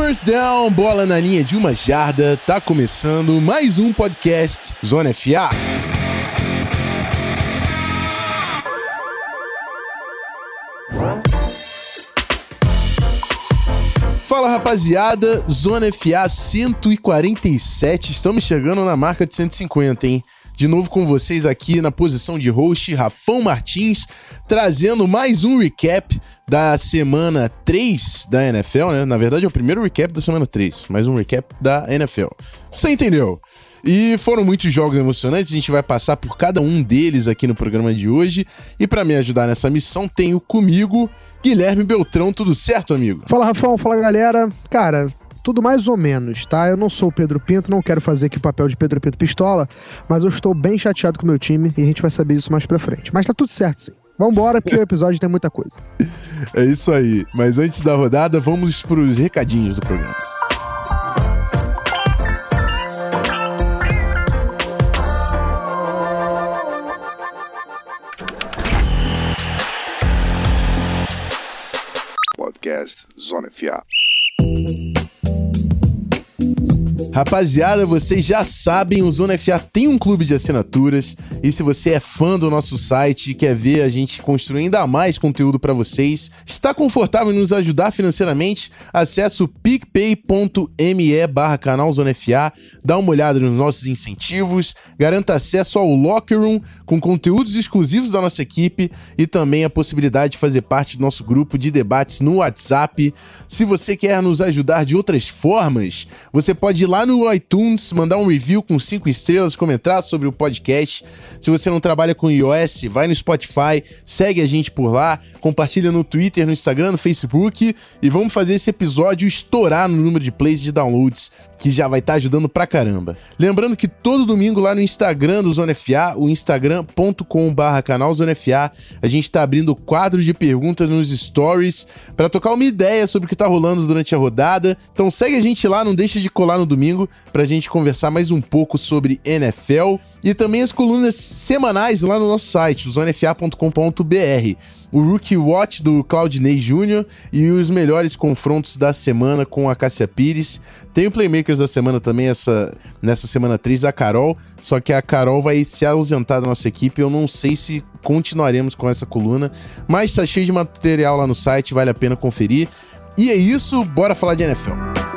First down, bola na linha de uma jarda, tá começando mais um podcast Zona FA. Fala rapaziada, Zona FA 147, estamos chegando na marca de 150, hein? De novo com vocês aqui na posição de host, Rafão Martins, trazendo mais um recap da semana 3 da NFL, né? Na verdade é o primeiro recap da semana 3, mais um recap da NFL. Você entendeu? E foram muitos jogos emocionantes, a gente vai passar por cada um deles aqui no programa de hoje. E para me ajudar nessa missão, tenho comigo Guilherme Beltrão. Tudo certo, amigo? Fala, Rafão. Fala, galera. Cara, tudo mais ou menos, tá? Eu não sou o Pedro Pinto, não quero fazer aqui o papel de Pedro Pinto Pistola, mas eu estou bem chateado com o meu time e a gente vai saber isso mais pra frente. Mas tá tudo certo, sim. Vambora, porque o episódio tem muita coisa. É isso aí. Mas antes da rodada, vamos pros recadinhos do programa. Podcast Zona FA. Rapaziada, vocês já sabem, o Zona FA tem um clube de assinaturas. E se você é fã do nosso site e quer ver a gente construir ainda mais conteúdo para vocês, está confortável em nos ajudar financeiramente, acesse o picpay.me barra canal Zona FA, dá uma olhada nos nossos incentivos, garanta acesso ao Locker Room com conteúdos exclusivos da nossa equipe e também a possibilidade de fazer parte do nosso grupo de debates no WhatsApp. Se você quer nos ajudar de outras formas, você pode ir lá no iTunes, mandar um review com cinco estrelas, comentar sobre o podcast. Se você não trabalha com iOS, vai no Spotify, segue a gente por lá, compartilha no Twitter, no Instagram, no Facebook e vamos fazer esse episódio estourar no número de plays de downloads, que já vai estar tá ajudando pra caramba. Lembrando que todo domingo lá no Instagram do Zona FA, o instagram.com/barra canal Zona FA, a gente tá abrindo quadro de perguntas nos stories para tocar uma ideia sobre o que tá rolando durante a rodada. Então segue a gente lá, não deixe de colar no domingo pra gente conversar mais um pouco sobre NFL e também as colunas semanais lá no nosso site, zonefa.com.br. O Rookie Watch do Claudinei Jr. e os melhores confrontos da semana com a Cássia Pires. Tem o Playmakers da semana também, essa, nessa semana 3 da Carol. Só que a Carol vai se ausentar da nossa equipe. Eu não sei se continuaremos com essa coluna, mas tá cheio de material lá no site, vale a pena conferir. E é isso, bora falar de NFL.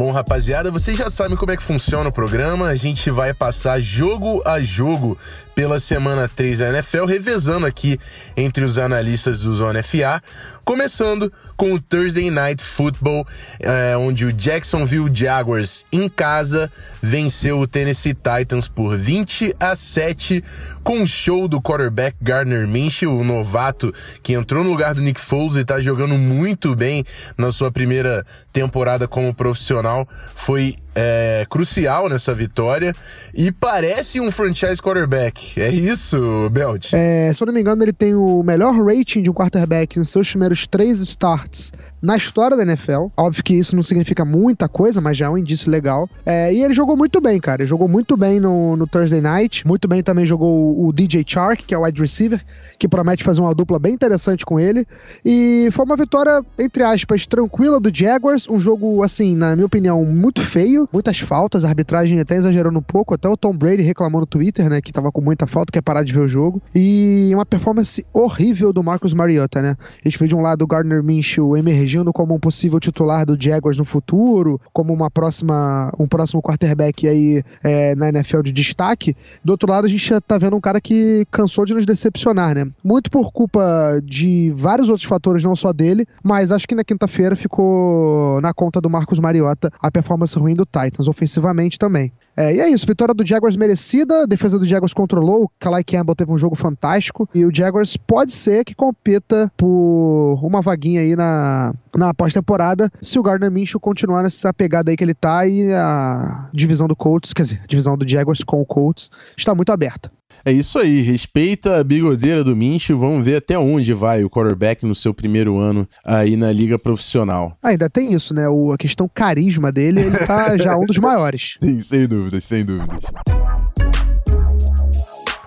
Bom, rapaziada, vocês já sabem como é que funciona o programa. A gente vai passar jogo a jogo pela semana 3 da NFL, revezando aqui entre os analistas do Zona FA. Começando com o Thursday Night Football, é, onde o Jacksonville Jaguars em casa venceu o Tennessee Titans por 20 a 7 com o show do quarterback Gardner Minshew, o novato que entrou no lugar do Nick Foles e está jogando muito bem na sua primeira temporada como profissional. Foi é, crucial nessa vitória e parece um franchise quarterback. É isso, Belt? É, se eu não me engano, ele tem o melhor rating de um quarterback nos seus primeiros três starts na história da NFL. Óbvio que isso não significa muita coisa, mas já é um indício legal. É, e ele jogou muito bem, cara. Ele jogou muito bem no, no Thursday Night. Muito bem também jogou o DJ Chark, que é o wide receiver, que promete fazer uma dupla bem interessante com ele. E foi uma vitória, entre aspas, tranquila do Jaguars. Um jogo, assim, na minha opinião, muito feio. Muitas faltas, a arbitragem até exagerando um pouco. Até o Tom Brady reclamou no Twitter, né, que tava com muita falta, quer parar de ver o jogo. E uma performance horrível do Marcus Mariota, né? A gente vê de um lado o Gardner Minshew emergindo como um possível titular do Jaguars no futuro, como uma próxima, um próximo quarterback aí é, na NFL de destaque. Do outro lado, a gente tá vendo um cara que cansou de nos decepcionar, né? Muito por culpa de vários outros fatores, não só dele, mas acho que na quinta-feira ficou na conta do Marcus Mariota a performance ruim do Titans, ofensivamente também. É, e é isso, vitória do Jaguars merecida, defesa do Jaguars controlou, o Kalai Campbell teve um jogo fantástico, e o Jaguars pode ser que compita por uma vaguinha aí na, na pós-temporada, se o Gardner Minshew continuar nessa pegada aí que ele tá, e a divisão do Colts, quer dizer, a divisão do Jaguars com o Colts, está muito aberta. É isso aí, respeita a bigodeira do Minch, vamos ver até onde vai o quarterback no seu primeiro ano aí na liga profissional. Ah, ainda tem isso, né? O, a questão carisma dele, ele tá já um dos maiores. Sim, sem dúvidas, sem dúvidas.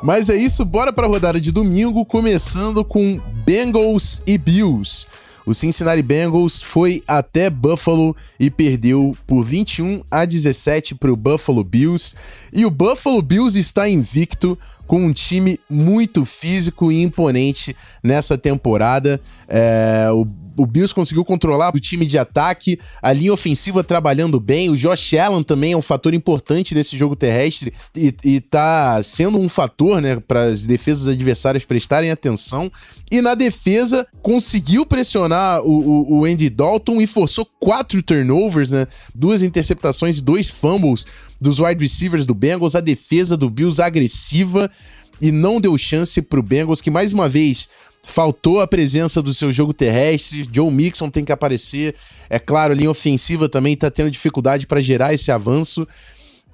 Mas é isso, bora para a rodada de domingo, começando com Bengals e Bills. O Cincinnati Bengals foi até Buffalo e perdeu por 21 a 17 para o Buffalo Bills. E o Buffalo Bills está invicto com um time muito físico e imponente nessa temporada. É, o o Bills conseguiu controlar o time de ataque, a linha ofensiva trabalhando bem. O Josh Allen também é um fator importante nesse jogo terrestre e, e tá sendo um fator, né, para as defesas adversárias prestarem atenção. E na defesa, conseguiu pressionar o, o, o Andy Dalton e forçou quatro turnovers, né? Duas interceptações e dois fumbles dos wide receivers do Bengals. A defesa do Bills agressiva e não deu chance pro Bengals, que mais uma vez Faltou a presença do seu jogo terrestre. Joe Mixon tem que aparecer. É claro, a linha ofensiva também está tendo dificuldade para gerar esse avanço.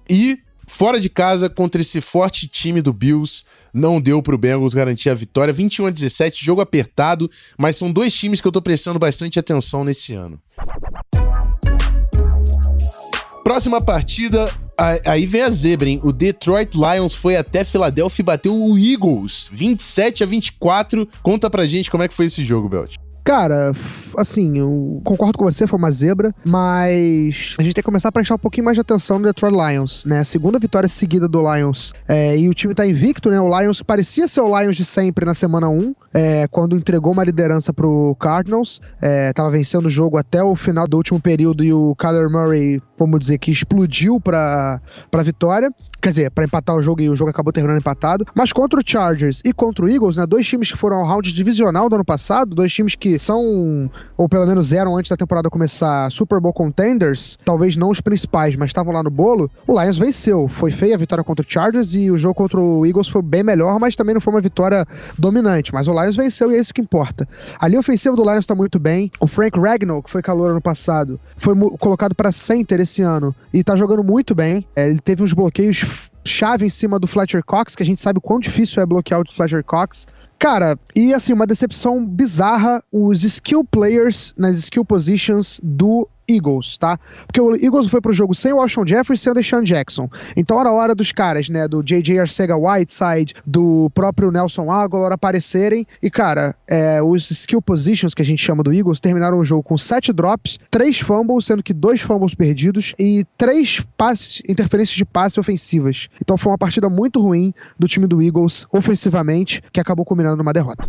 E fora de casa, contra esse forte time do Bills, não deu para o Bengals garantir a vitória. 21 a 17, jogo apertado, mas são dois times que eu estou prestando bastante atenção nesse ano. Próxima partida, aí vem a zebra, hein? O Detroit Lions foi até Filadélfia e bateu o Eagles, 27 a 24. Conta pra gente como é que foi esse jogo, Belt. Cara, assim, eu concordo com você, foi uma zebra, mas a gente tem que começar a prestar um pouquinho mais de atenção no Detroit Lions, né? Segunda vitória seguida do Lions é, e o time tá invicto, né? O Lions parecia ser o Lions de sempre na semana 1, é, quando entregou uma liderança pro Cardinals, é, tava vencendo o jogo até o final do último período e o Kyler Murray, vamos dizer que explodiu pra, pra vitória. Quer dizer, para empatar o jogo e o jogo acabou terminando empatado. Mas contra o Chargers e contra o Eagles, né? Dois times que foram ao round divisional do ano passado, dois times que são, ou pelo menos eram antes da temporada começar, Super Bowl contenders, talvez não os principais, mas estavam lá no bolo. O Lions venceu. Foi feia a vitória contra o Chargers e o jogo contra o Eagles foi bem melhor, mas também não foi uma vitória dominante. Mas o Lions venceu e é isso que importa. A linha ofensiva do Lions tá muito bem. O Frank Ragnall, que foi calor ano passado, foi colocado para center esse ano e tá jogando muito bem. É, ele teve uns bloqueios chave em cima do Fletcher Cox, que a gente sabe o quão difícil é bloquear o Fletcher Cox. Cara, e assim, uma decepção bizarra, os skill players nas skill positions do Eagles, tá? Porque o Eagles foi pro jogo sem o Washington Jeffries, sem o Deshaun Jackson. Então era hora dos caras, né? Do J.J. Arcega Whiteside, do próprio Nelson Aguilar aparecerem. E, cara, é, os skill positions que a gente chama do Eagles terminaram o jogo com sete drops, três fumbles, sendo que dois fumbles perdidos e três passes, interferências de passe ofensivas. Então foi uma partida muito ruim do time do Eagles ofensivamente, que acabou culminando numa derrota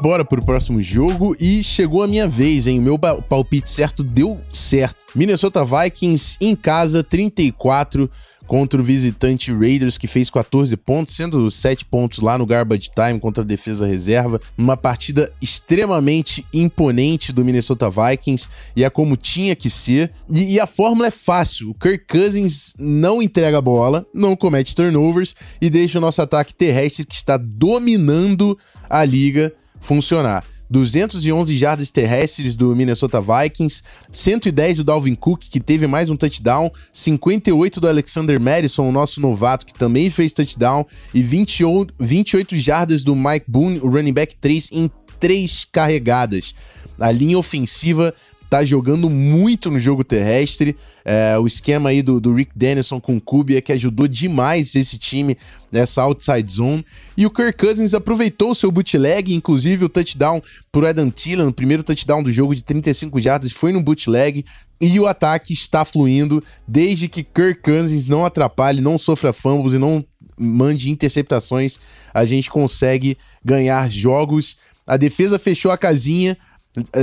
bora pro próximo jogo e chegou a minha vez, hein? Meu palpite certo deu certo. Minnesota Vikings em casa, 34 contra o visitante Raiders, que fez 14 pontos, sendo 7 pontos lá no garbage time contra a defesa reserva. Uma partida extremamente imponente do Minnesota Vikings e é como tinha que ser. E, e a fórmula é fácil: o Kirk Cousins não entrega a bola, não comete turnovers e deixa o nosso ataque terrestre que está dominando a liga funcionar. 211 jardas terrestres do Minnesota Vikings, 110 do Dalvin Cook, que teve mais um touchdown, 58 do Alexander Madison, o nosso novato, que também fez touchdown, e 28 jardas do Mike Boone, o running back 3, em três carregadas. A linha ofensiva tá jogando muito no jogo terrestre. É, o esquema aí do, do Rick Dennison com o Kubi é que ajudou demais esse time nessa outside zone. E o Kirk Cousins aproveitou o seu bootleg, inclusive o touchdown pro Adam Thielen, o primeiro touchdown do jogo de 35 jardas foi no bootleg. E o ataque está fluindo desde que Kirk Cousins não atrapalhe, não sofra fumbles e não mande interceptações. A gente consegue ganhar jogos. A defesa fechou a casinha,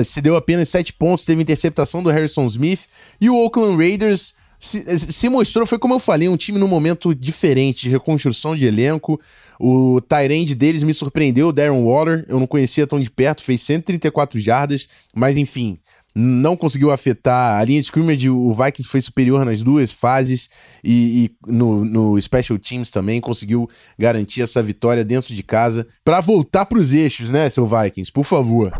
se deu apenas 7 pontos, teve interceptação do Harrison Smith. E o Oakland Raiders se, eh, se, mostrou, foi como eu falei, um time num momento diferente de reconstrução de elenco. O Tyrande deles me surpreendeu, o Darren Waller, eu não conhecia tão de perto, fez 134 jardas, mas enfim, não conseguiu afetar a linha de scrimmage. O Vikings foi superior nas duas fases e, e no, no, Special Teams também conseguiu garantir essa vitória dentro de casa para voltar para os eixos, né, seu Vikings? Por favor.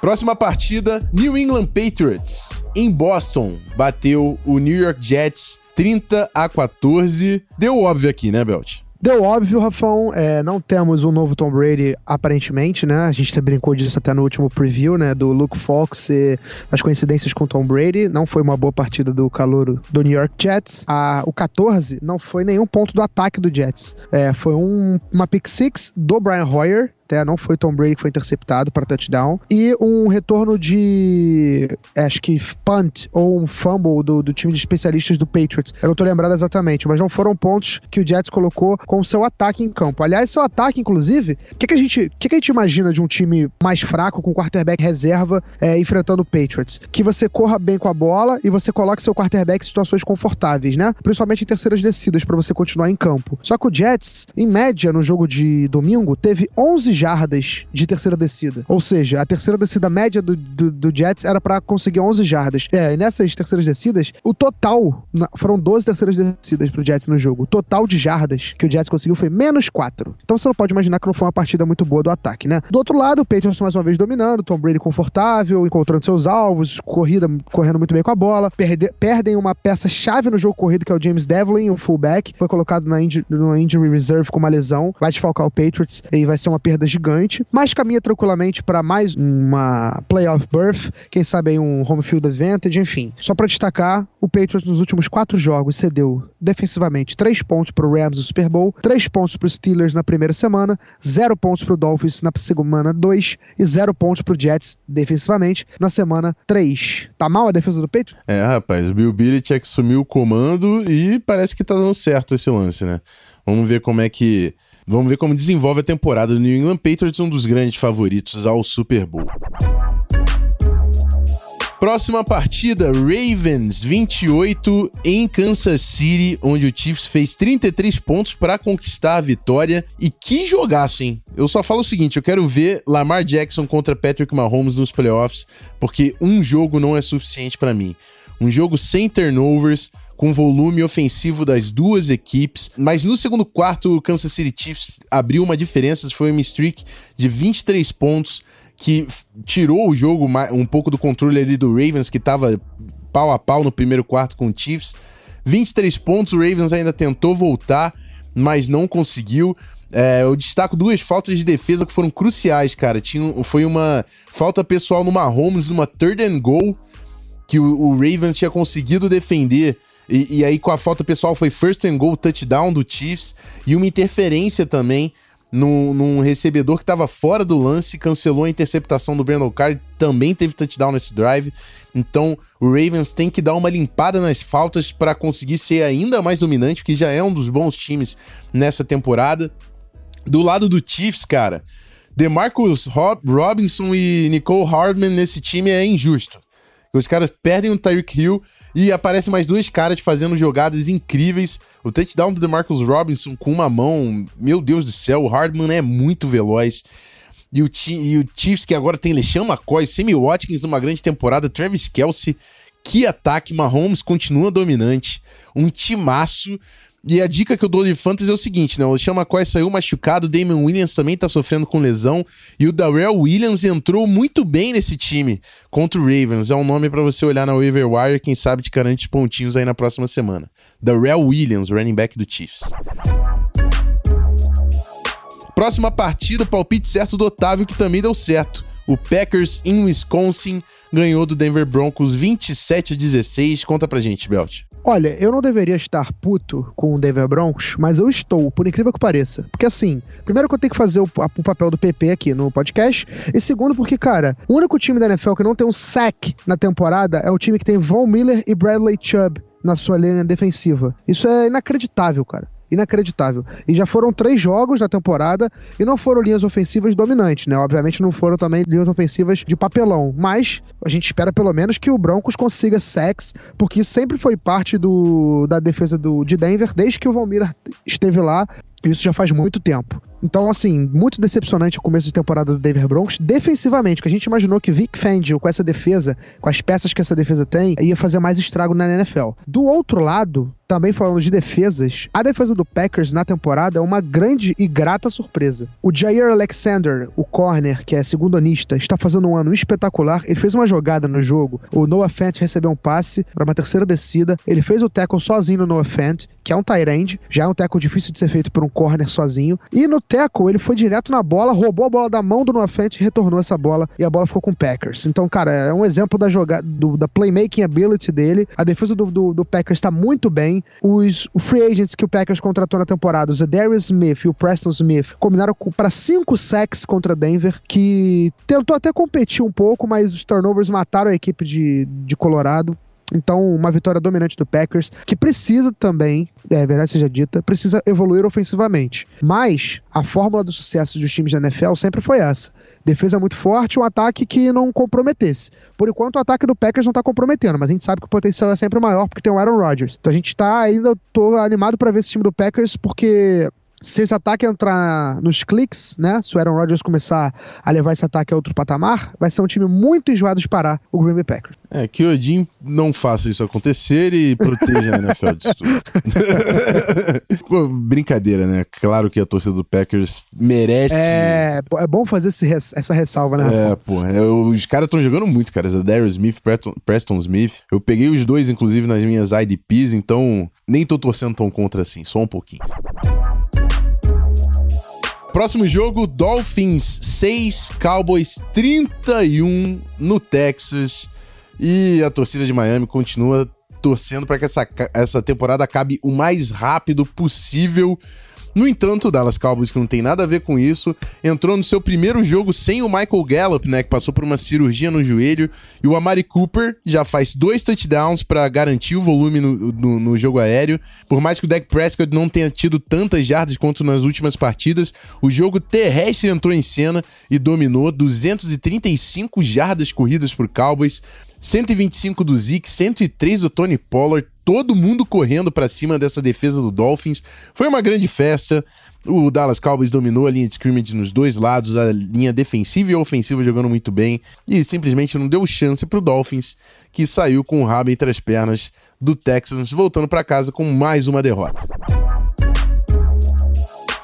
Próxima partida, New England Patriots em Boston bateu o New York Jets 30 a 14. Deu óbvio aqui, né, Belt? Deu óbvio, Rafão, é, não temos um novo Tom Brady, aparentemente, né? A gente brincou disso até no último preview, né? Do Luke Fox e as coincidências com Tom Brady. Não foi uma boa partida do calouro do New York Jets. O 14 não foi nenhum ponto do ataque do Jets. É, foi um, uma pick six do Brian Hoyer, até não foi Tom Brady que foi interceptado para touchdown. E um retorno de. É, acho que punt ou um fumble do, do time de especialistas do Patriots. Eu não tô lembrado exatamente, mas não foram pontos que o Jets colocou com seu ataque em campo. Aliás, seu ataque, inclusive, o que, que, a gente, que, que a gente imagina de um time mais fraco, com quarterback reserva, é, enfrentando o Patriots? Que você corra bem com a bola e você coloque seu quarterback em situações confortáveis, né? Principalmente em terceiras descidas, para você continuar em campo. Só que o Jets, em média, no jogo de domingo, teve 11 jardas de terceira descida. Ou seja, a terceira descida média do, do, do Jets era para conseguir 11 jardas. É, e nessas terceiras descidas, o total na, foram 12 terceiras descidas pro Jets no jogo. O total de jardas que o Jets conseguiu foi menos 4. Então você não pode imaginar que não foi uma partida muito boa do ataque, né? Do outro lado, o Patriots mais uma vez dominando, Tom Brady confortável, encontrando seus alvos, corrida, correndo muito bem com a bola, perde, perdem uma peça-chave no jogo corrido, que é o James Devlin, o fullback, foi colocado na injury, no injury reserve com uma lesão, vai desfalcar o Patriots e vai ser uma perda gigante, mas caminha tranquilamente para mais uma playoff berth, quem sabe aí um home field advantage, enfim. Só para destacar, o Patriots nos últimos quatro jogos cedeu defensivamente três pontos pro Rams no Super Bowl, três pontos pro Steelers na primeira semana, zero pontos pro Dolphins na semana 2 e zero pontos pro Jets defensivamente na semana 3. Tá mal a defesa do Patriots? É, rapaz, o Bill Belichick sumiu o comando e parece que tá dando certo esse lance, né? Vamos ver como é que Vamos ver como desenvolve a temporada do New England Patriots, um dos grandes favoritos ao Super Bowl. Próxima partida, Ravens 28 em Kansas City, onde o Chiefs fez 33 pontos para conquistar a vitória. E que jogaço, hein? Eu só falo o seguinte, eu quero ver Lamar Jackson contra Patrick Mahomes nos playoffs, porque um jogo não é suficiente para mim. Um jogo sem turnovers, com volume ofensivo das duas equipes, mas no segundo quarto o Kansas City Chiefs abriu uma diferença, foi uma streak de 23 pontos que tirou o jogo um pouco do controle ali do Ravens, que estava pau a pau no primeiro quarto com o Chiefs. 23 pontos, o Ravens ainda tentou voltar, mas não conseguiu. É, eu destaco duas faltas de defesa que foram cruciais, cara. Tinha, foi uma falta pessoal no Mahomes, numa third and goal, que o, o Ravens tinha conseguido defender e, e, aí, com a falta pessoal, foi first and goal touchdown do Chiefs e uma interferência também num, num recebedor que estava fora do lance, cancelou a interceptação do Brandon Carr, também teve touchdown nesse drive. Então, o Ravens tem que dar uma limpada nas faltas para conseguir ser ainda mais dominante, que já é um dos bons times nessa temporada. Do lado do Chiefs, cara, DeMarcus Robinson e Nicole Hardman nesse time é injusto. Os caras perdem o Tyreek Hill e aparecem mais dois caras fazendo jogadas incríveis. O touchdown do DeMarcus Robinson com uma mão, meu Deus do céu, o Hardman é muito veloz. E o, e o Chiefs, que agora tem LeSean McCoy, Sammy Watkins numa grande temporada, Travis Kelsey, que ataque, Mahomes continua dominante, um timaço. E a dica que eu dou de fantasy é o seguinte, né? O Sean McCoy saiu machucado, o Damon Williams também tá sofrendo com lesão, e o Darrell Williams entrou muito bem nesse time contra o Ravens. É um nome para você olhar na waiver wire, quem sabe te garante pontinhos aí na próxima semana. Darrell Williams, running back do Chiefs. Próxima partida, palpite certo do Otávio, que também deu certo. O Packers em Wisconsin ganhou do Denver Broncos 27 a 16. Conta pra gente, Belt. Olha, eu não deveria estar puto com o Denver Broncos, mas eu estou, por incrível que pareça. Porque assim, primeiro que eu tenho que fazer o, o, papel do PP aqui no podcast, e segundo porque, cara, o único time da NFL que não tem um sack na temporada é o time que tem Von Miller e Bradley Chubb na sua linha defensiva. Isso é inacreditável, cara inacreditável. E já foram três jogos na temporada e não foram linhas ofensivas dominantes, né? Obviamente não foram também linhas ofensivas de papelão, mas a gente espera pelo menos que o Broncos consiga sex, porque sempre foi parte do, da defesa do, de Denver desde que o Valmir esteve lá. Isso já faz muito tempo. Então, assim, muito decepcionante o começo de temporada do Denver Broncos. Defensivamente, que a gente imaginou que Vic Fangio, com essa defesa, com as peças que essa defesa tem, ia fazer mais estrago na NFL. Do outro lado, também falando de defesas, a defesa do Packers na temporada é uma grande e grata surpresa. O Jair Alexander, o corner, que é segundo-anista, está fazendo um ano espetacular. Ele fez uma jogada no jogo. O Noah Fant recebeu um passe para uma terceira descida. Ele fez o tackle sozinho no Noah Fant, que é um tight end. Já é um tackle difícil de ser feito por um corner sozinho. E no tackle, ele foi direto na bola, roubou a bola da mão do Noah Fant, retornou essa bola e a bola ficou com o Packers. Então, cara, é um exemplo da jogada, da playmaking ability dele. A defesa do, do, do Packers está muito bem. Os free agents que o Packers contratou na temporada, o Darius Smith e o Preston Smith, combinaram para cinco sacks contra Denver, que tentou até competir um pouco, mas os turnovers mataram a equipe de, de Colorado. Então, uma vitória dominante do Packers, que precisa também, é verdade seja dita, precisa evoluir ofensivamente. Mas a fórmula do sucesso dos times da NFL sempre foi essa. Defesa muito forte, um ataque que não comprometesse. Por enquanto, o ataque do Packers não está comprometendo, mas a gente sabe que o potencial é sempre maior porque tem o Aaron Rodgers. Então a gente está ainda tô animado para ver esse time do Packers porque se esse ataque entrar nos cliques, né? Se o Aaron Rodgers começar a levar esse ataque a outro patamar, vai ser um time muito enjoado de parar o Green Bay Packers. É, que o Odin não faça isso acontecer e proteja a NFL disso tudo. Brincadeira, né? Claro que a torcida do Packers merece. É, é bom fazer esse, essa ressalva, né? É, pô. É, os caras estão jogando muito, cara. Darius Smith, Preston, Preston Smith. Eu peguei os dois, inclusive, nas minhas IDPs, então nem tô torcendo tão contra assim, só um pouquinho. Próximo jogo, Dolphins 6, Cowboys 31 no Texas. E a torcida de Miami continua torcendo para que essa, essa temporada acabe o mais rápido possível no entanto, o Dallas Cowboys, que não tem nada a ver com isso, entrou no seu primeiro jogo sem o Michael Gallup, né, que passou por uma cirurgia no joelho, e o Amari Cooper já faz dois touchdowns para garantir o volume no, no, no, jogo aéreo. Por mais que o Dak Prescott não tenha tido tantas jardas quanto nas últimas partidas, o jogo terrestre entrou em cena e dominou 235 jardas corridas por Cowboys. 125 do Zeke, 103 do Tony Pollard, todo mundo correndo para cima dessa defesa do Dolphins. Foi uma grande festa. O Dallas Cowboys dominou a linha de scrimmage nos dois lados, a linha defensiva e ofensiva jogando muito bem, e simplesmente não deu chance para o Dolphins, que saiu com o rabo entre as pernas do Texans, voltando para casa com mais uma derrota.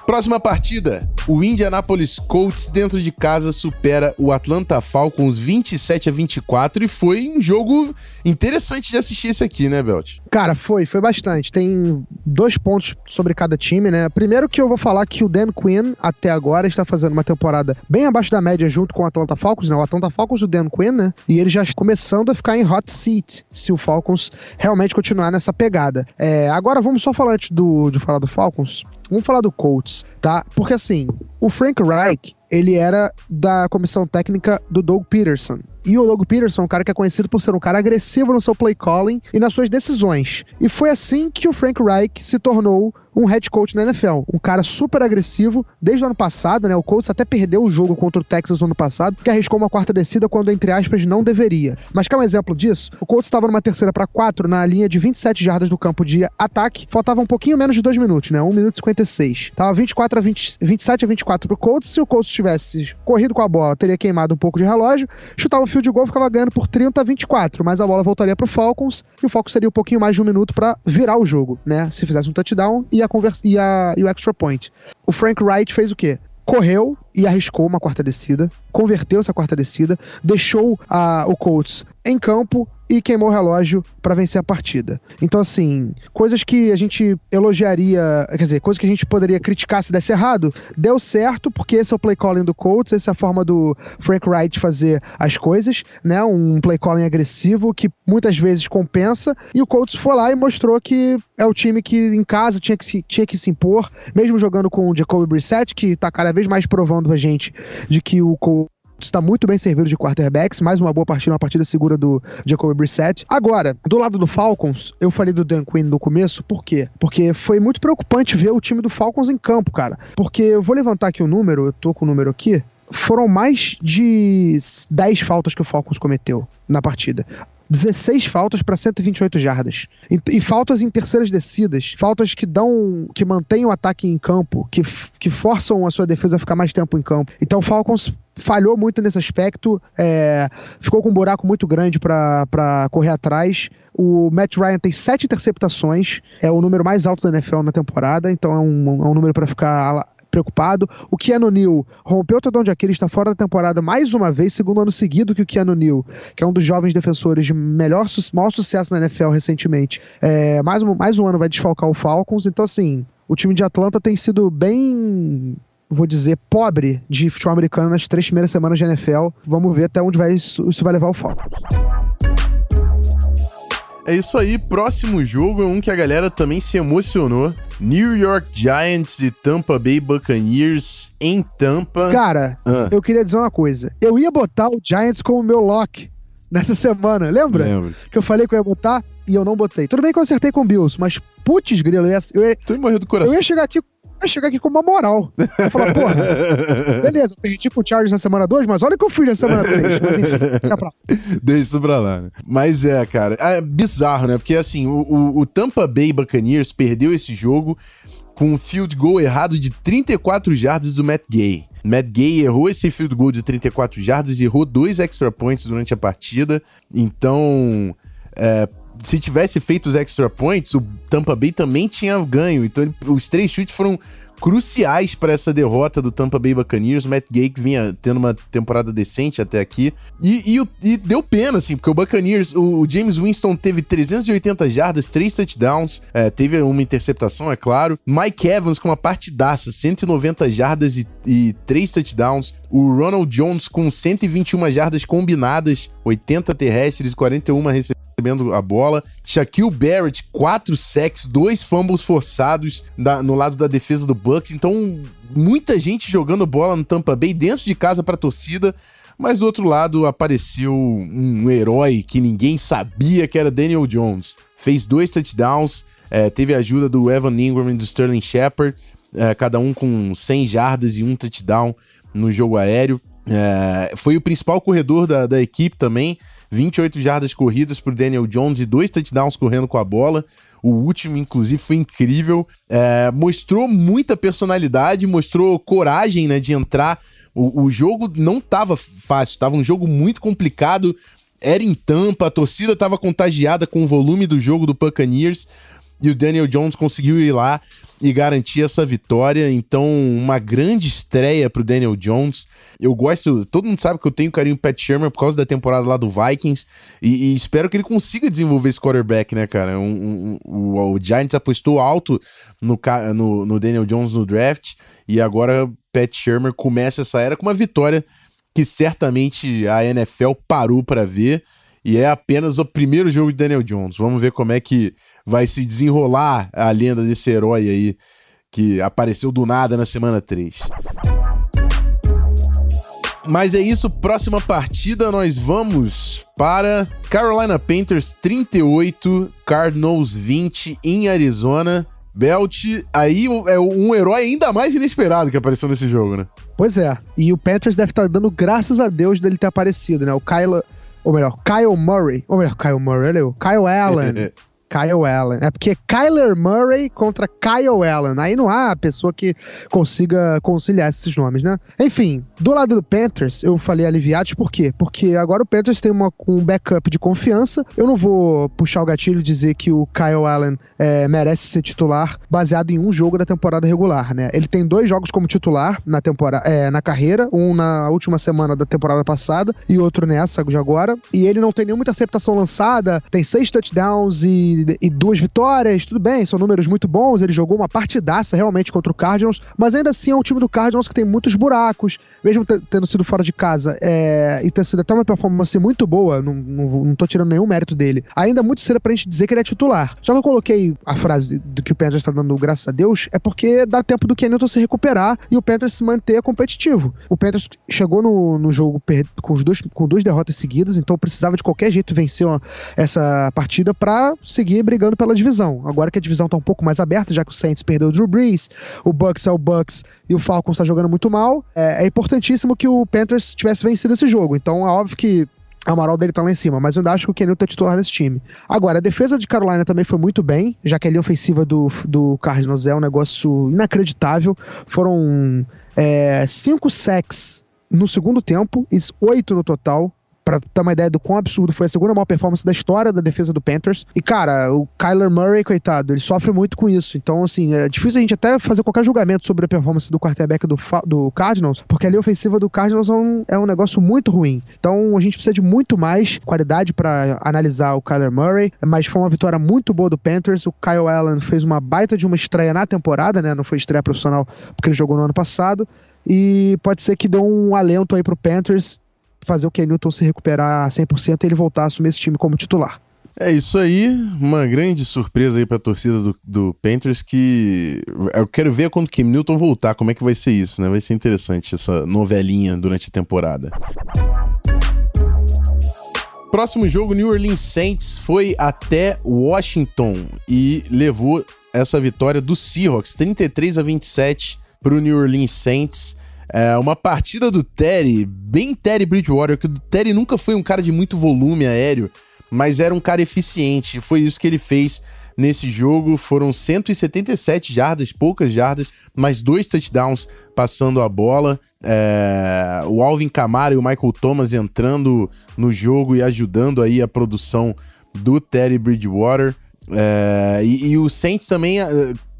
Próxima partida, o Indianapolis Colts dentro de casa supera o Atlanta Falcons 27 a 24 e foi um jogo interessante de assistir esse aqui, né, Belt? Cara, foi, foi bastante. Tem dois pontos sobre cada time, né? Primeiro que eu vou falar que o Dan Quinn até agora está fazendo uma temporada bem abaixo da média junto com o Atlanta Falcons, né? O Atlanta Falcons do Dan Quinn, né? E ele já começando a ficar em hot seat se o Falcons realmente continuar nessa pegada. É, agora vamos só falar antes do, de falar do Falcons. Vamos falar do Colts, tá? Porque assim, o Frank Reich, ele era da comissão técnica do Doug Peterson. E o Doug Peterson é um cara que é conhecido por ser um cara agressivo no seu play calling e nas suas decisões. E foi assim que o Frank Reich se tornou um head coach na NFL. Um cara super agressivo desde o ano passado, né? O Colts até perdeu o jogo contra o Texas no ano passado, que arriscou uma quarta descida quando, entre aspas, não deveria. Mas quer um exemplo disso? O Colts estava numa terceira para quatro na linha de 27 jardas do campo de ataque. Faltava um pouquinho menos de dois minutos, né? 1 minuto e 56. Tava 24 a 20, 27 a 24 pro Colts. Se o Colts tivesse corrido com a bola, teria queimado um pouco de relógio. Chutava o field goal, ficava ganhando por 30 a 24. Mas a bola voltaria pro Falcons e o Falcons teria um pouquinho mais de um minuto para virar o jogo, né? Se fizesse um touchdown e a, conversa, e, a, e o extra point. O Frank Wright fez o quê? Correu e arriscou uma quarta descida, converteu essa quarta descida, deixou a, o Colts em campo e queimou o relógio para vencer a partida. Então, assim, coisas que a gente elogiaria, quer dizer, coisas que a gente poderia criticar se desse errado, deu certo, porque esse é o play calling do Colts, essa é a forma do Frank Wright fazer as coisas, né? Um play calling agressivo que muitas vezes compensa, e o Colts foi lá e mostrou que é o time que em casa tinha que se, tinha que se impor, mesmo jogando com o Jacoby Brissett, que tá cada vez mais provando pra gente de que o Colts está muito bem servido de quarterbacks, mais uma boa partida, uma partida segura do Jacoby Brissett. Agora, do lado do Falcons, eu falei do Dan Quinn no começo, por quê? Porque foi muito preocupante ver o time do Falcons em campo, cara. Porque eu vou levantar aqui o número, eu tô com o número aqui, foram mais de 10 faltas que o Falcons cometeu na partida. 16 faltas para 128 jardas. E, e, faltas em terceiras descidas, faltas que dão, que mantêm o ataque em campo, que, que forçam a sua defesa a ficar mais tempo em campo. Então o Falcons falhou muito nesse aspecto, é, ficou com um buraco muito grande para correr atrás. O Matt Ryan tem sete interceptações, é o número mais alto da NFL na temporada, então é um, é um número para ficar preocupado. O Keanu Neal rompeu o tendão de Aquiles, está fora da temporada mais uma vez, segundo ano seguido que o Keanu Neal, que é um dos jovens defensores de melhor, maior sucesso na NFL recentemente, é, mais, um, mais um ano vai desfalcar o Falcons. Então, assim, o time de Atlanta tem sido bem vou dizer, pobre de futebol americano nas três primeiras semanas de NFL. Vamos ver até onde vai isso, isso vai levar o Falcons. É isso aí, próximo jogo é um que a galera também se emocionou. New York Giants e Tampa Bay Buccaneers em Tampa. Cara, ah. eu queria dizer uma coisa. Eu ia botar o Giants como meu lock nessa semana, lembra? Lembro. Que eu falei que eu ia botar e eu não botei. Tudo bem que eu acertei com o Bills, mas putz, grilo, eu ia, eu ia, tu morreu do coração. Eu ia chegar aqui vai chegar aqui com uma moral. Vai falar, porra, beleza, eu perdi com o Charles na semana 2, mas olha o que eu fiz na semana 3. Mas enfim, fica pra Deixa isso pra lá, né? Mas é, cara, é bizarro, né? Porque assim, o, o, o Tampa Bay Buccaneers perdeu esse jogo com um field goal errado de 34 jardas do Matt Gay. Matt Gay errou esse field goal de 34 jardas e errou dois extra points durante a partida. Então, é, se tivesse feito os extra points, o Tampa Bay também tinha ganho. Então, ele, os três chutes foram cruciais para essa derrota do Tampa Bay Buccaneers. Matt Gay que vinha tendo uma temporada decente até aqui. E, e, e deu pena, assim, porque o Buccaneers, o, o, James Winston teve 380 jardas, 3 touchdowns, é, teve uma interceptação, é claro. Mike Evans com uma partidaça, 190 jardas e, e 3 touchdowns. O Ronald Jones com 121 jardas combinadas, 80 terrestres, e 41 recebendo a bola. Shaquille Barrett, 4 sacks, 2 fumbles forçados da, no lado da defesa do Bucks. Então, muita gente jogando bola no Tampa Bay dentro de casa para a torcida. Mas do outro lado apareceu um herói que ninguém sabia que era Daniel Jones. Fez dois touchdowns, é, teve a ajuda do Evan Ingram e do Sterling Shepard, é, cada um com 100 jardas e um touchdown no jogo aéreo. É, foi o principal corredor da, da equipe também, 28 jardas corridas para Daniel Jones e dois touchdowns correndo com a bola. O último, inclusive, foi incrível. É, mostrou muita personalidade, mostrou coragem né, de entrar. O, o jogo não estava fácil, estava um jogo muito complicado. Era em tampa, a torcida estava contagiada com o volume do jogo do Buccaneers e o Daniel Jones conseguiu ir lá e garantir essa vitória. Então, uma grande estreia para o Daniel Jones. Eu gosto, todo mundo sabe que eu tenho carinho Pat Shermer por causa da temporada lá do Vikings e, e espero que ele consiga desenvolver esse quarterback, né, cara? Um, um, um, o Giants apostou alto no, no, no Daniel Jones no draft e agora Pat Shermer começa essa era com uma vitória que certamente a NFL parou para ver e é apenas o primeiro jogo de Daniel Jones. Vamos ver como é que vai se desenrolar a lenda desse herói aí que apareceu do nada na semana 3. Mas é isso, próxima partida nós vamos para Carolina Panthers 38, Cardinals 20 em Arizona. Belt, aí é um herói ainda mais inesperado que apareceu nesse jogo, né? Pois é, e o Panthers deve estar dando graças a Deus dele ter aparecido, né? O Kyle, ou melhor, Kyle Murray, ou melhor, Kyle Murray, olha eu, Kyle Allen. Kyle Allen. É porque Kyler Murray contra Kyle Allen. Aí não há pessoa que consiga conciliar esses nomes, né? Enfim, do lado do Panthers, eu falei aliviados, por quê? Porque agora o Panthers tem uma, um backup de confiança. Eu não vou puxar o gatilho e dizer que o Kyle Allen é, merece ser titular baseado em um jogo da temporada regular, né? Ele tem dois jogos como titular na temporada, é, na carreira, um na última semana da temporada passada e outro nessa de agora. E ele não tem nenhuma interceptação lançada, tem seis touchdowns e e, duas vitórias, tudo bem, são números muito bons. Ele jogou uma partidaça realmente contra o Cardinals, mas ainda assim é um time do Cardinals que tem muitos buracos, mesmo tendo sido fora de casa é, e tendo sido até uma performance muito boa, não, não, não tô tirando nenhum mérito dele. Ainda muito cedo pra gente dizer que ele é titular. Só que eu coloquei a frase do que o Panthers está dando graças a Deus, é porque dá tempo do Kenilton se recuperar e o Panthers se manter competitivo. O Panthers chegou no, no jogo com, os dois, com duas derrotas seguidas, então precisava de qualquer jeito vencer uma, essa partida para seguir seguir brigando pela divisão. Agora que a divisão tá um pouco mais aberta, já que o Saints perdeu o Drew Brees, o Bucks é o Bucks e o Falcons tá jogando muito mal, é, é importantíssimo que o Panthers tivesse vencido esse jogo. Então é óbvio que a moral dele tá lá em cima, mas eu ainda acho que o Ken Newton é titular nesse time. Agora, a defesa de Carolina também foi muito bem, já que a linha ofensiva do, do Cardinals é um negócio inacreditável. Foram é, cinco sacks no segundo tempo e oito no total pra ter uma ideia do quão absurdo foi a segunda maior performance da história da defesa do Panthers. E, cara, o Kyler Murray, coitado, ele sofre muito com isso. Então, assim, é difícil a gente até fazer qualquer julgamento sobre a performance do quarterback do, do Cardinals, porque a ofensiva do Cardinals é um, é um negócio muito ruim. Então, a gente precisa de muito mais qualidade para analisar o Kyler Murray, mas foi uma vitória muito boa do Panthers. O Kyle Allen fez uma baita de uma estreia na temporada, né? Não foi estreia profissional porque ele jogou no ano passado. E pode ser que dê um alento aí pro Panthers fazer o Ken Newton se recuperar 100% e ele voltar a assumir esse time como titular. É isso aí, uma grande surpresa aí pra torcida do, do Panthers que eu quero ver quando o Cam Newton voltar, como é que vai ser isso, né? Vai ser interessante essa novelinha durante a temporada. Próximo jogo, New Orleans Saints foi até Washington e levou essa vitória do Seahawks, 33 a 27 pro New Orleans Saints. É uma partida do Terry, bem Terry Bridgewater, que o Terry nunca foi um cara de muito volume aéreo, mas era um cara eficiente. Foi isso que ele fez nesse jogo. Foram 177 jardas, poucas jardas, mais dois touchdowns passando a bola. É... o Alvin Kamara e o Michael Thomas entrando no jogo e ajudando aí a produção do Terry Bridgewater. É... E, e o Saints também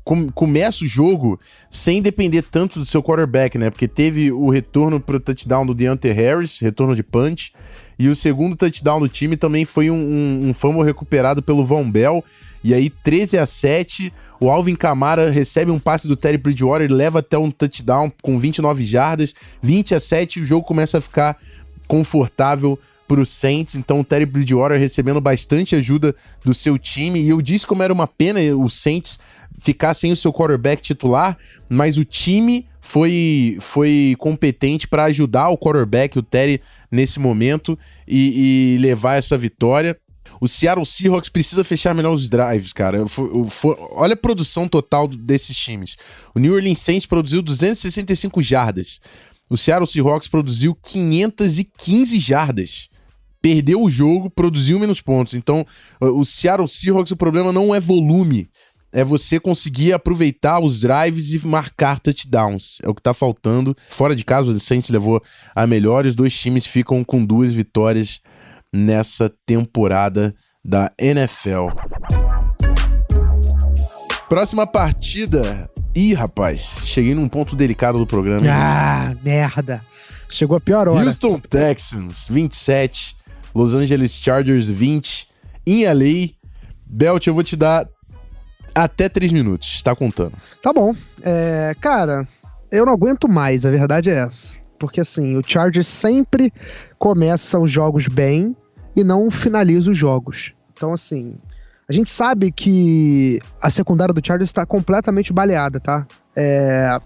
com, começa o jogo sem depender tanto do seu quarterback, né? Porque teve o retorno pro touchdown do Deontay Harris, retorno de punch, e o segundo touchdown do time também foi um, um, um fumble recuperado pelo Von Bell. E aí, 13 a 7, o Alvin Kamara recebe um passe do Terry Bridgewater, leva até um touchdown com 29 jardas, 20 a 7, o jogo começa a ficar confortável para os Saints. Então, o Terry Bridgewater recebendo bastante ajuda do seu time. E eu disse como era uma pena o Saints ficar sem o seu quarterback titular, mas o time foi, foi competente para ajudar o quarterback, o Terry, nesse momento e, e, levar essa vitória. O Seattle Seahawks precisa fechar melhor os drives, cara. For, for, olha a produção total desses times. O New Orleans Saints produziu 265 jardas. O Seattle Seahawks produziu 515 jardas. Perdeu o jogo, produziu menos pontos. Então, o Seattle Seahawks, o problema não é volume é você conseguir aproveitar os drives e marcar touchdowns. É o que tá faltando. Fora de casa, o Saints levou a melhor. Os dois times ficam com duas vitórias nessa temporada da NFL. Próxima partida. Ih, rapaz, cheguei num ponto delicado do programa. Ah, merda. Chegou a pior hora. Houston Texans, 27. Los Angeles Chargers, 20. Em LA. Belt, eu vou te dar até três minutos, está contando. Tá bom. É, cara, eu não aguento mais, a verdade é essa. Porque assim, o Chargers sempre começa os jogos bem e não finaliza os jogos. Então, assim, a gente sabe que a secundária do Chargers está completamente baleada, tá? É,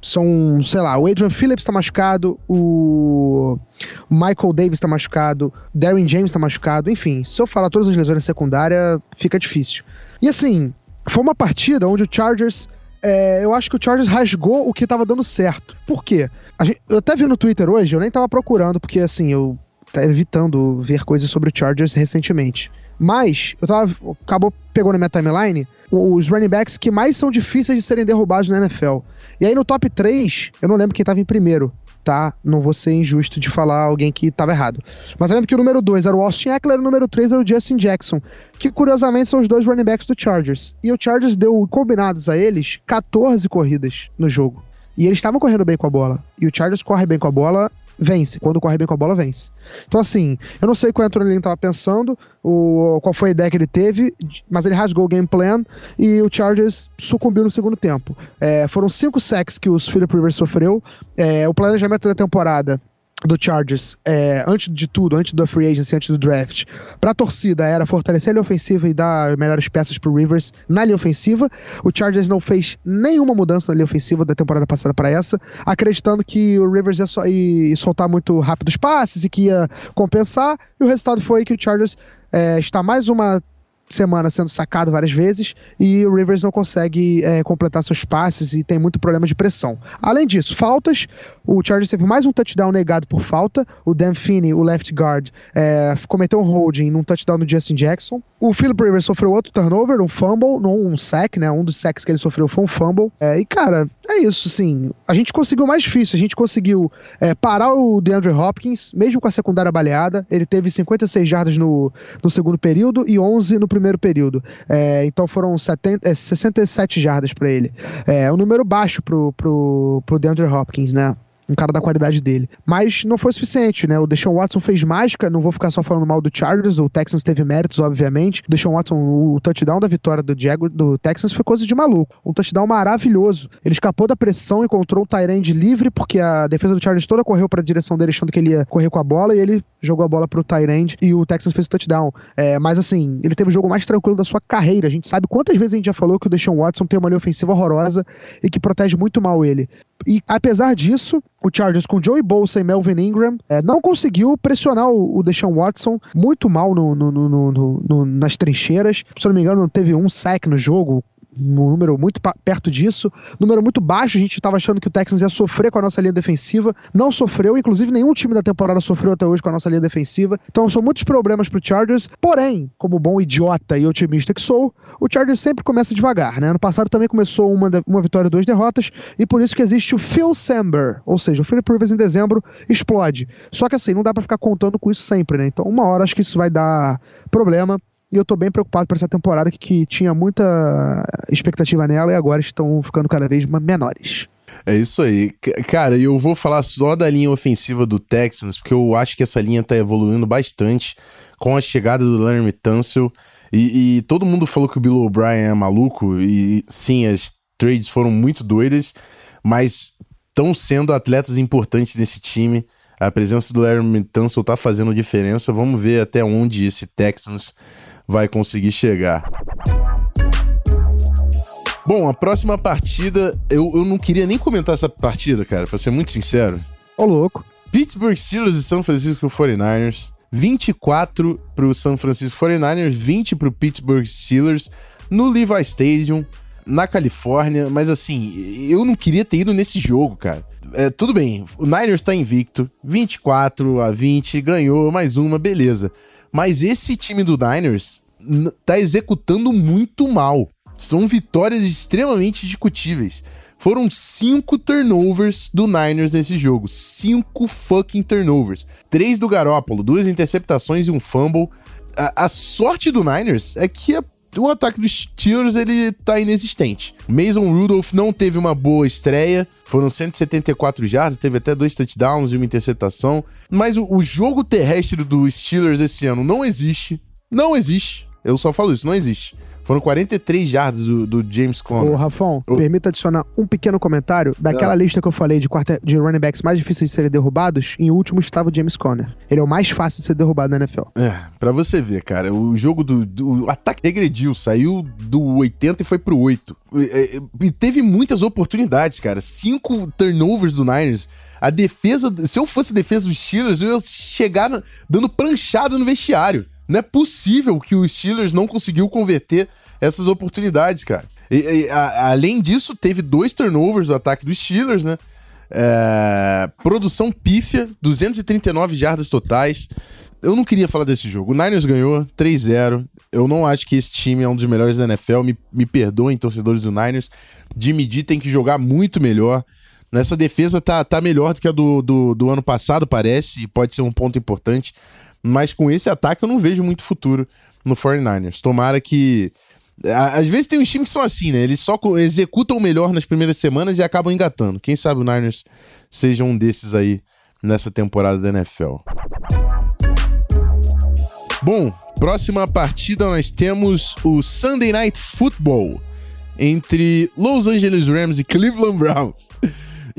são, sei lá, o Adrian Phillips tá machucado, o Michael Davis tá machucado, Darren James tá machucado, enfim, se eu falar todas as lesões secundárias, fica difícil. E assim, foi uma partida onde o Chargers é, eu acho que o Chargers rasgou o que tava dando certo. Por quê? Gente, eu até vi no Twitter hoje, eu nem tava procurando, porque assim, eu tava evitando ver coisas sobre o Chargers recentemente. Mas, eu tava. Acabou pegando na minha timeline os running backs que mais são difíceis de serem derrubados na NFL. E aí no top 3, eu não lembro quem tava em primeiro tá? Não vou ser injusto de falar alguém que estava errado. Mas eu lembro que o número 2 era o Austin Eckler e o número 3 era o Justin Jackson, que curiosamente são os dois running backs do Chargers. E o Chargers deu combinados a eles 14 corridas no jogo. E eles estavam correndo bem com a bola. E o Chargers corre bem com a bola vence. Quando corre bem com a bola, vence. Então, assim, eu não sei o que o Anthony estava pensando, o, qual foi a ideia que ele teve, mas ele rasgou o game plan e o Chargers sucumbiu no segundo tempo. É, foram cinco sacks que os Philip Rivers sofreu. É, o planejamento da temporada do Chargers, é, antes de tudo, antes da free agency, antes do draft, para a torcida era fortalecer a linha ofensiva e dar melhores peças pro Rivers na linha ofensiva. O Chargers não fez nenhuma mudança na linha ofensiva da temporada passada para essa, acreditando que o Rivers ia, so, ia, soltar muito rápido os passes e que ia compensar, e o resultado foi que o Chargers é, está mais uma semana sendo sacado várias vezes e o Rivers não consegue é, completar seus passes e tem muito problema de pressão. Além disso, faltas, o Chargers teve mais um touchdown negado por falta, o Dan Finney, o left guard, é, cometeu um holding num touchdown do Justin Jackson. O Philip Rivers sofreu outro turnover, um fumble, não um sack, né? Um dos sacks que ele sofreu foi um fumble. É, e cara, é isso, sim. A gente conseguiu mais difícil, a gente conseguiu é, parar o DeAndre Hopkins, mesmo com a secundária baleada. Ele teve 56 jardas no, no segundo período e 11 no primeiro período. É, então foram 70, 67 é, jardas para ele. É um número baixo pro, pro, pro DeAndre Hopkins, né? Um cara da qualidade dele. Mas não foi suficiente, né? O Deshaun Watson fez mágica, não vou ficar só falando mal do Chargers, o Texans teve méritos, obviamente. O Deshaun Watson, o touchdown da vitória do Jaguar, do Texans foi coisa de maluco. Um touchdown maravilhoso. Ele escapou da pressão, encontrou um Tyrande livre, porque a defesa do Chargers toda correu para a direção dele, achando que ele ia correr com a bola, e ele jogou a bola pro Tyrande e o Texans fez o touchdown. É, mas assim, ele teve o jogo mais tranquilo da sua carreira. A gente sabe quantas vezes a gente já falou que o Deshaun Watson tem uma linha ofensiva horrorosa e que protege muito mal ele. E apesar disso, o Chargers com Joey Bolsa e Melvin Ingram é, não conseguiu pressionar o, o Deshaun Watson muito mal no, no, no, nas trincheiras. Se eu não me engano, teve um sack no jogo, um número muito perto disso, número muito baixo. A gente estava achando que o Texans ia sofrer com a nossa linha defensiva, não sofreu, inclusive nenhum time da temporada sofreu até hoje com a nossa linha defensiva. Então são muitos problemas para o Chargers. Porém, como bom idiota e otimista que sou, o Chargers sempre começa devagar, né? Ano passado também começou uma, uma vitória e duas derrotas, e por isso que existe o Phil Samber, ou seja, o Philip Rivers em dezembro explode. Só que assim, não dá para ficar contando com isso sempre, né? Então, uma hora acho que isso vai dar problema. E eu tô bem preocupado por essa temporada que, que tinha muita expectativa nela e agora estão ficando cada vez menores. É isso aí. Cara, eu vou falar só da linha ofensiva do Texans, porque eu acho que essa linha tá evoluindo bastante com a chegada do Larry Tunsil. E, e, todo mundo falou que o Bill O'Brien é maluco, e sim, as trades foram muito doidas, mas estão sendo atletas importantes nesse time. A presença do Larry Tunsil tá fazendo diferença. Vamos ver até onde esse Texans vai conseguir chegar. Bom, a próxima partida, eu, eu não queria nem comentar essa partida, cara, pra ser muito sincero. Ô, louco. Pittsburgh Steelers e São Francisco 49ers. 24 pro São Francisco 49ers, 20 pro Pittsburgh Steelers no Levi Stadium, na Califórnia. Mas assim, eu não queria ter ido nesse jogo, cara. É, tudo bem, o Niners tá invicto, 24 a 20, ganhou mais uma, beleza. Mas esse time do Niners tá executando muito mal. São vitórias extremamente discutíveis. Foram cinco turnovers do Niners nesse jogo. Cinco fucking turnovers. Três do Garópolo, duas interceptações e um fumble. A, a sorte do Niners é que a, o ataque dos Steelers ele tá inexistente. Mason Rudolph não teve uma boa estreia. Foram 174 jardas, teve até dois touchdowns e uma interceptação. Mas o, o jogo terrestre dos Steelers esse ano não existe. Não existe. Eu só falo isso, não existe. Foram 43 jardas do, do James Conner. Ô, Rafão, Ô. permita adicionar um pequeno comentário. Daquela ah. lista que eu falei de, quarta, de running backs mais difíceis de serem derrubados, em último estava o James Conner. Ele é o mais fácil de ser derrubado na NFL. É, pra você ver, cara, o jogo do, do o ataque regrediu, saiu do 80 e foi pro 8. E, teve muitas oportunidades, cara. Cinco turnovers do Niners. A defesa, se eu fosse a defesa dos Steelers, eu ia chegar dando pranchada no vestiário. Não é possível que o Steelers não conseguiu converter essas oportunidades, cara. E, e a, além disso, teve dois turnovers do ataque dos Steelers, né? É, produção pífia, 239 jardas totais. Eu não queria falar desse jogo. O Niners ganhou 3-0. Eu não acho que esse time é um dos melhores da NFL. Me, me perdoem, torcedores do Niners. Jimmy D tem que jogar muito melhor. Nessa defesa tá, tá melhor do que a do, do, do ano passado, parece, e pode ser um ponto importante. Mas com esse ataque eu não vejo muito futuro no 49ers. Tomara que. Às vezes tem uns times que são assim, né? Eles só executam melhor nas primeiras semanas e acabam engatando. Quem sabe o Niners seja um desses aí nessa temporada da NFL. Bom, próxima partida nós temos o Sunday Night Football entre Los Angeles Rams e Cleveland Browns.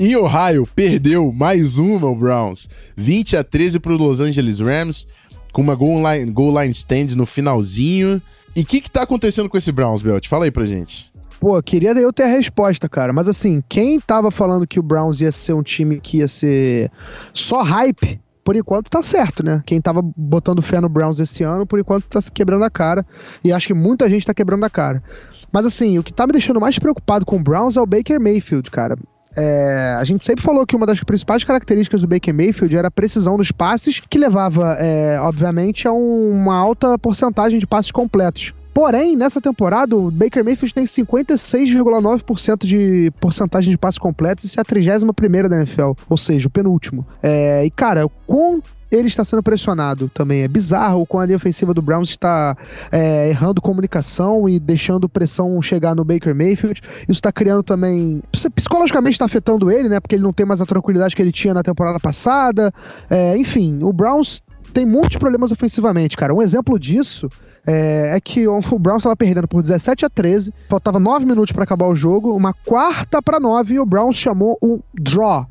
Em Ohio, perdeu mais uma o Browns. 20 a 13 para os Los Angeles Rams, com uma goal line, goal line stand no finalzinho. E o que, que tá acontecendo com esse Browns, Belt? Fala aí pra gente. Pô, queria eu ter a resposta, cara. Mas assim, quem tava falando que o Browns ia ser um time que ia ser só hype por enquanto tá certo, né? Quem tava botando fé no Browns esse ano, por enquanto tá se quebrando a cara. E acho que muita gente tá quebrando a cara. Mas assim, o que tá me deixando mais preocupado com o Browns é o Baker Mayfield, cara. É, a gente sempre falou que uma das principais características do Baker Mayfield era a precisão dos passes, que levava, é, obviamente, a um, uma alta porcentagem de passes completos. Porém, nessa temporada, o Baker Mayfield tem 56,9% de porcentagem de passes completos. Isso é a 31 da NFL, ou seja, o penúltimo. É, e, cara, com ele está sendo pressionado também. É bizarro com a linha ofensiva do Browns está é, errando comunicação e deixando pressão chegar no Baker Mayfield. Isso está criando também. Psicologicamente está afetando ele, né? Porque ele não tem mais a tranquilidade que ele tinha na temporada passada. É, enfim, o Browns tem muitos problemas ofensivamente, cara. Um exemplo disso é, é que o Browns estava perdendo por 17 a 13, faltava 9 minutos para acabar o jogo, uma quarta para 9 e o Browns chamou um draw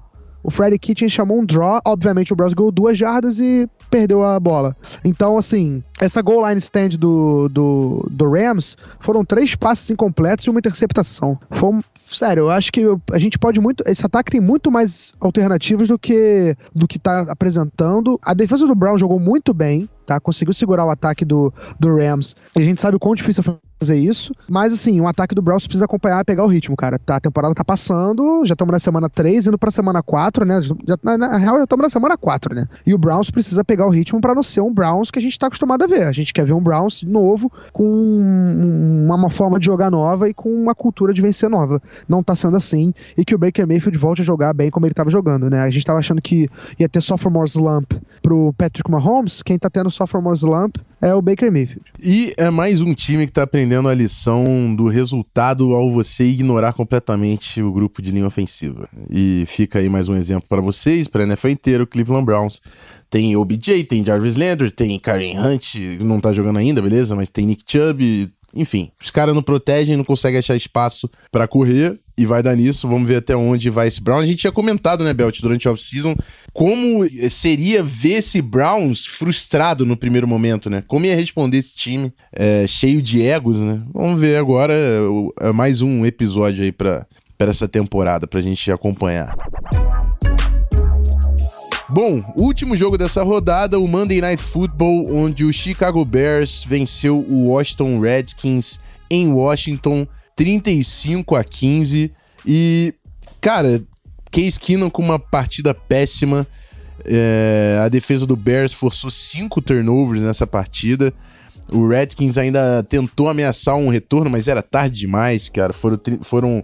o Freddy Kitchen chamou um draw, obviamente o Browns ganhou duas jardas e perdeu a bola. Então, assim, essa goal line stand do, do, do Rams foram três passes incompletos e uma interceptação. Foi um, sério, eu acho que a gente pode muito. Esse ataque tem muito mais alternativas do que do que tá apresentando. A defesa do Brown jogou muito bem, tá? Conseguiu segurar o ataque do, do Rams. E a gente sabe o quão difícil é fazer isso. Mas, assim, um ataque do Browns precisa acompanhar e pegar o ritmo, cara. Tá, a temporada tá passando, já estamos na semana 3, indo pra semana 4, né? Já, na, na real, já estamos na semana 4, né? E o Browns precisa pegar o ritmo para não ser um Browns que a gente tá acostumado a ver. A gente quer ver um Browns novo, com uma, uma forma de jogar nova e com uma cultura de vencer nova. Não tá sendo assim. E que o Baker Mayfield volte a jogar bem como ele tava jogando, né? A gente tava achando que ia ter sophomore slump pro Patrick Mahomes. Quem tá tendo sophomore slump é o Baker Mayfield. E é mais um time que tá aprendendo a lição do resultado ao você ignorar completamente o grupo de linha ofensiva. E fica aí mais um exemplo para vocês, para a NFL inteiro, Cleveland Browns. Tem OBJ, tem Jarvis Landry, tem Karen Hunt, não tá jogando ainda, beleza? Mas tem Nick Chubb, enfim, os caras não protegem, não conseguem achar espaço para correr e vai dar nisso. Vamos ver até onde vai esse Brown. A gente tinha comentado, né, Belt, durante a off-season, como seria ver esse Browns frustrado no primeiro momento, né? Como ia responder esse time é, cheio de egos, né? Vamos ver agora é, mais um episódio aí para essa temporada, pra gente acompanhar. Bom, último jogo dessa rodada, o Monday Night Football, onde o Chicago Bears venceu o Washington Redskins em Washington 35 a 15 e cara, Case Keenum com uma partida péssima. É, a defesa do Bears forçou cinco turnovers nessa partida. O Redskins ainda tentou ameaçar um retorno, mas era tarde demais, cara. Foram, foram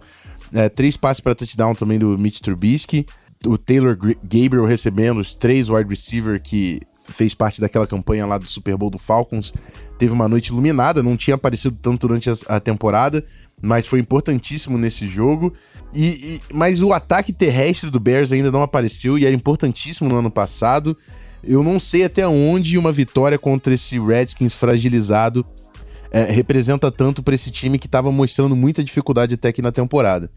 é, três passes para touchdown também do Mitch Trubisky o Taylor Gabriel recebendo os três wide receiver que fez parte daquela campanha lá do Super Bowl do Falcons. Teve uma noite iluminada, não tinha aparecido tanto durante a, temporada, mas foi importantíssimo nesse jogo. E, e, mas o ataque terrestre do Bears ainda não apareceu e era importantíssimo no ano passado. Eu não sei até onde uma vitória contra esse Redskins fragilizado é, representa tanto para esse time que estava mostrando muita dificuldade até aqui na temporada.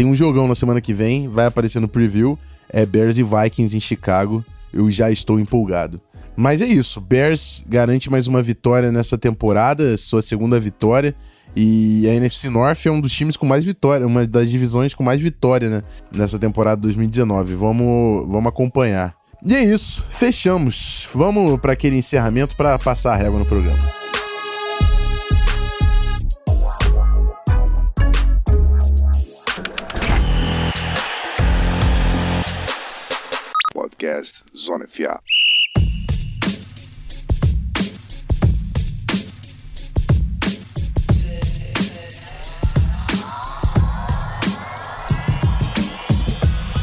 Tem um jogão na semana que vem, vai aparecer no preview. É Bears e Vikings em Chicago. Eu já estou empolgado. Mas é isso. Bears garante mais uma vitória nessa temporada, sua segunda vitória. E a NFC North é um dos times com mais vitória, uma das divisões com mais vitória, né? Nessa temporada 2019. Vamos, vamos acompanhar. E é isso. Fechamos. Vamos para aquele encerramento para passar a régua no programa. Podcast Zona FA.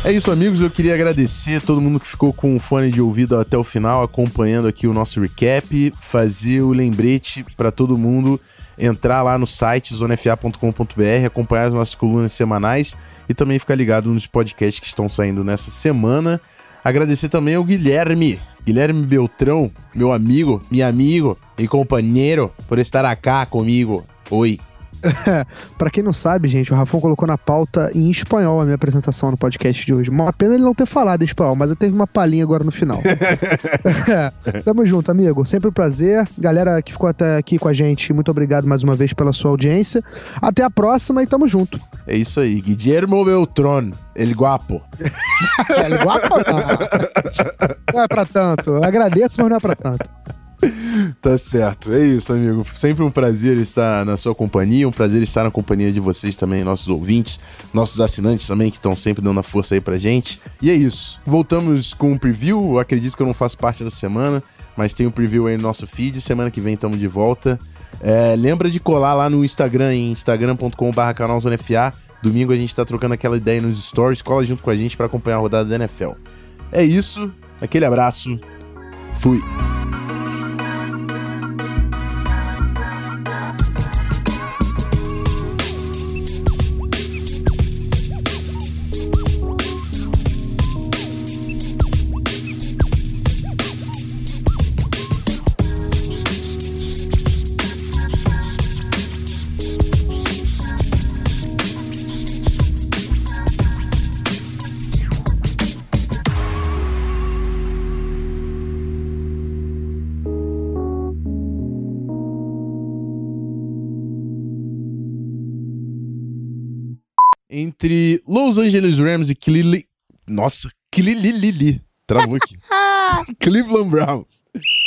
É isso, amigos. Eu queria agradecer todo mundo que ficou com o fone de ouvido até o final, acompanhando aqui o nosso recap, fazer o lembrete para todo mundo entrar lá no site zonefa.com.br, acompanhar as nossas colunas semanais e também ficar ligado nos podcasts que estão saindo nessa semana. Agradecer também ao Guilherme, Guilherme Beltrão, meu amigo, meu amigo e companheiro, por estar aqui comigo. Oi. pra quem não sabe, gente, o Rafão colocou na pauta em espanhol a minha apresentação no podcast de hoje. Uma pena ele não ter falado em espanhol, mas eu teve uma palhinha agora no final. Tamo junto, amigo. Sempre um prazer. Galera que ficou até aqui com a gente, muito obrigado mais uma vez pela sua audiência. Até a próxima e tamo junto. É isso aí. Guillermo Beltrón, el guapo. É, guapo não. Não é pra tanto. Eu agradeço, mas não é pra tanto. Tá certo, é isso, amigo. Sempre um prazer estar na sua companhia, um prazer estar na companhia de vocês também, nossos ouvintes, nossos assinantes também, que estão sempre dando a força aí pra gente. E é isso. Voltamos com um preview. Eu acredito que eu não faço parte da semana, mas tem um preview aí no nosso feed. Semana que vem estamos de volta. É, lembra de colar lá no Instagram, em instagram.com.br canalzonefa. Domingo a gente tá trocando aquela ideia nos stories. Cola junto com a gente para acompanhar a rodada da NFL. É isso. Aquele abraço. Fui. Los Angeles Rams e Cleveland. Nossa, Cleveland. Travou aqui. Cleveland Browns.